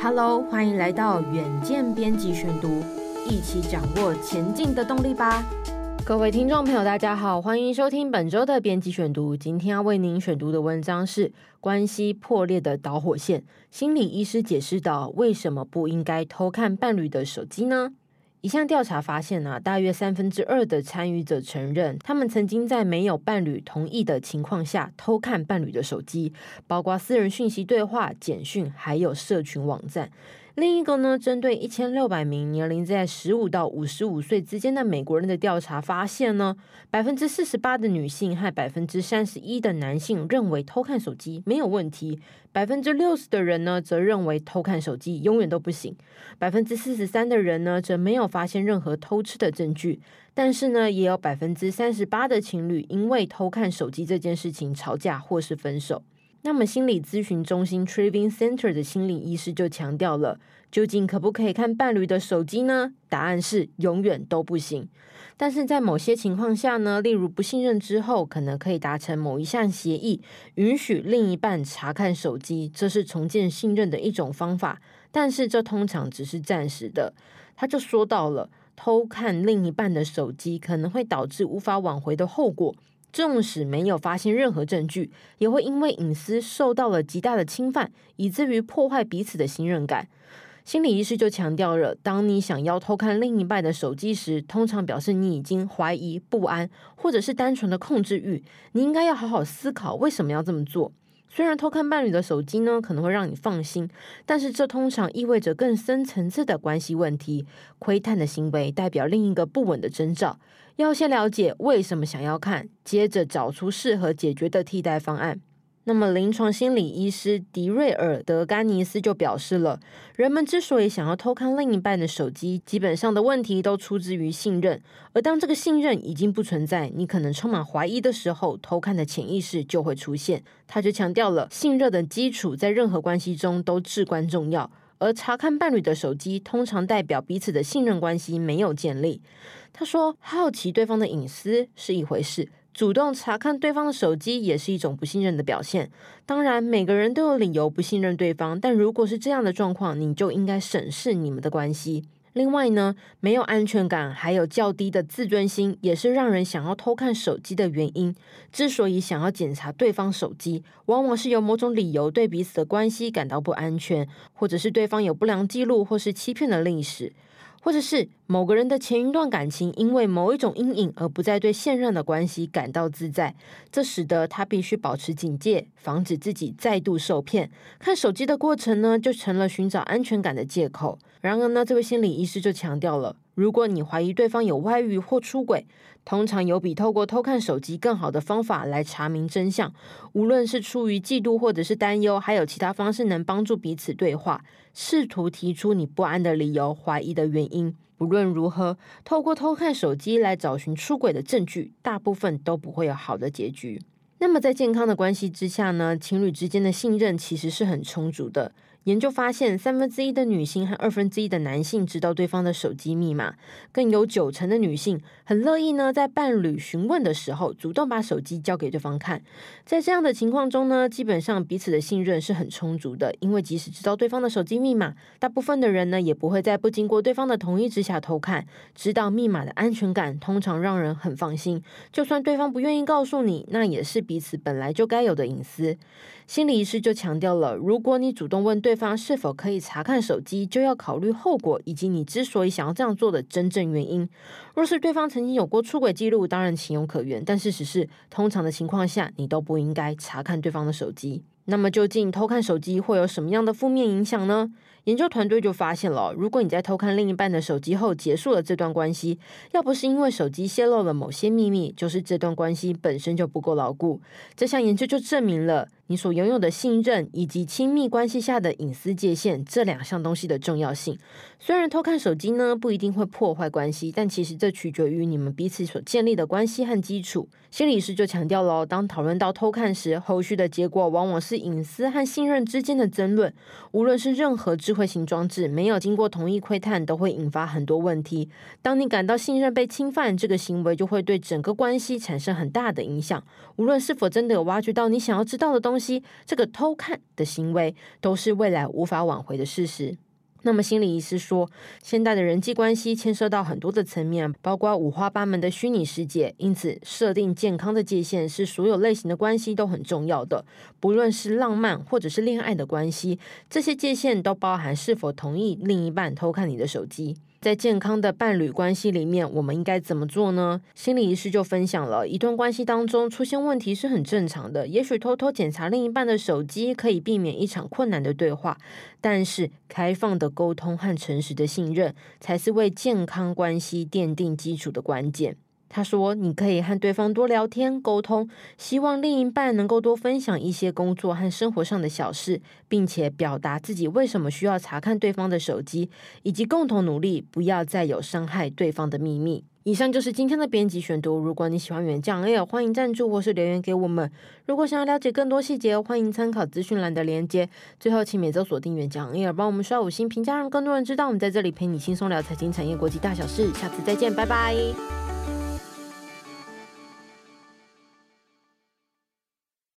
Hello，欢迎来到远见编辑选读，一起掌握前进的动力吧。各位听众朋友，大家好，欢迎收听本周的编辑选读。今天要为您选读的文章是《关系破裂的导火线》，心理医师解释到：为什么不应该偷看伴侣的手机呢？一项调查发现啊，大约三分之二的参与者承认，他们曾经在没有伴侣同意的情况下偷看伴侣的手机，包括私人讯息对话、简讯，还有社群网站。另一个呢，针对一千六百名年龄在十五到五十五岁之间的美国人的调查发现呢，百分之四十八的女性和百分之三十一的男性认为偷看手机没有问题，百分之六十的人呢则认为偷看手机永远都不行，百分之四十三的人呢则没有发现任何偷吃的证据，但是呢，也有百分之三十八的情侣因为偷看手机这件事情吵架或是分手。那么，心理咨询中心 Triving Center 的心理医师就强调了，究竟可不可以看伴侣的手机呢？答案是永远都不行。但是在某些情况下呢，例如不信任之后，可能可以达成某一项协议，允许另一半查看手机，这是重建信任的一种方法。但是这通常只是暂时的。他就说到了，偷看另一半的手机可能会导致无法挽回的后果。纵使没有发现任何证据，也会因为隐私受到了极大的侵犯，以至于破坏彼此的信任感。心理医师就强调了，当你想要偷看另一半的手机时，通常表示你已经怀疑、不安，或者是单纯的控制欲。你应该要好好思考为什么要这么做。虽然偷看伴侣的手机呢，可能会让你放心，但是这通常意味着更深层次的关系问题。窥探的行为代表另一个不稳的征兆。要先了解为什么想要看，接着找出适合解决的替代方案。那么，临床心理医师迪瑞尔·德甘尼斯就表示了，人们之所以想要偷看另一半的手机，基本上的问题都出自于信任。而当这个信任已经不存在，你可能充满怀疑的时候，偷看的潜意识就会出现。他就强调了，信任的基础在任何关系中都至关重要。而查看伴侣的手机，通常代表彼此的信任关系没有建立。他说，好奇对方的隐私是一回事。主动查看对方的手机也是一种不信任的表现。当然，每个人都有理由不信任对方，但如果是这样的状况，你就应该审视你们的关系。另外呢，没有安全感，还有较低的自尊心，也是让人想要偷看手机的原因。之所以想要检查对方手机，往往是有某种理由对彼此的关系感到不安全，或者是对方有不良记录或是欺骗的历史。或者是某个人的前一段感情因为某一种阴影而不再对现任的关系感到自在，这使得他必须保持警戒，防止自己再度受骗。看手机的过程呢，就成了寻找安全感的借口。然而呢，这位心理医师就强调了。如果你怀疑对方有外遇或出轨，通常有比透过偷看手机更好的方法来查明真相。无论是出于嫉妒或者是担忧，还有其他方式能帮助彼此对话，试图提出你不安的理由、怀疑的原因。不论如何，透过偷看手机来找寻出轨的证据，大部分都不会有好的结局。那么，在健康的关系之下呢，情侣之间的信任其实是很充足的。研究发现，三分之一的女性和二分之一的男性知道对方的手机密码，更有九成的女性很乐意呢，在伴侣询问的时候，主动把手机交给对方看。在这样的情况中呢，基本上彼此的信任是很充足的，因为即使知道对方的手机密码，大部分的人呢，也不会在不经过对方的同意之下偷看。知道密码的安全感通常让人很放心，就算对方不愿意告诉你，那也是彼此本来就该有的隐私。心理医师就强调了，如果你主动问对对方是否可以查看手机，就要考虑后果以及你之所以想要这样做的真正原因。若是对方曾经有过出轨记录，当然情有可原，但事实是，通常的情况下，你都不应该查看对方的手机。那么，究竟偷看手机会有什么样的负面影响呢？研究团队就发现了，如果你在偷看另一半的手机后结束了这段关系，要不是因为手机泄露了某些秘密，就是这段关系本身就不够牢固。这项研究就证明了。你所拥有的信任以及亲密关系下的隐私界限这两项东西的重要性。虽然偷看手机呢，不一定会破坏关系，但其实这取决于你们彼此所建立的关系和基础。心理师就强调了，当讨论到偷看时，后续的结果往往是隐私和信任之间的争论。无论是任何智慧慧型装置没有经过同意窥探，都会引发很多问题。当你感到信任被侵犯，这个行为就会对整个关系产生很大的影响。无论是否真的有挖掘到你想要知道的东西，这个偷看的行为都是未来无法挽回的事实。那么，心理医师说，现代的人际关系牵涉到很多的层面，包括五花八门的虚拟世界，因此设定健康的界限是所有类型的关系都很重要的。不论是浪漫或者是恋爱的关系，这些界限都包含是否同意另一半偷看你的手机。在健康的伴侣关系里面，我们应该怎么做呢？心理医师就分享了一段关系当中出现问题是很正常的。也许偷偷检查另一半的手机可以避免一场困难的对话，但是开放的沟通和诚实的信任才是为健康关系奠定基础的关键。他说：“你可以和对方多聊天沟通，希望另一半能够多分享一些工作和生活上的小事，并且表达自己为什么需要查看对方的手机，以及共同努力不要再有伤害对方的秘密。”以上就是今天的编辑选读。如果你喜欢远见 Air，欢迎赞助或是留言给我们。如果想要了解更多细节，欢迎参考资讯栏的连接。最后，请每周锁定远见 Air，帮我们刷五星评价，让更多人知道我们在这里陪你轻松聊财经、产业、国际大小事。下次再见，拜拜。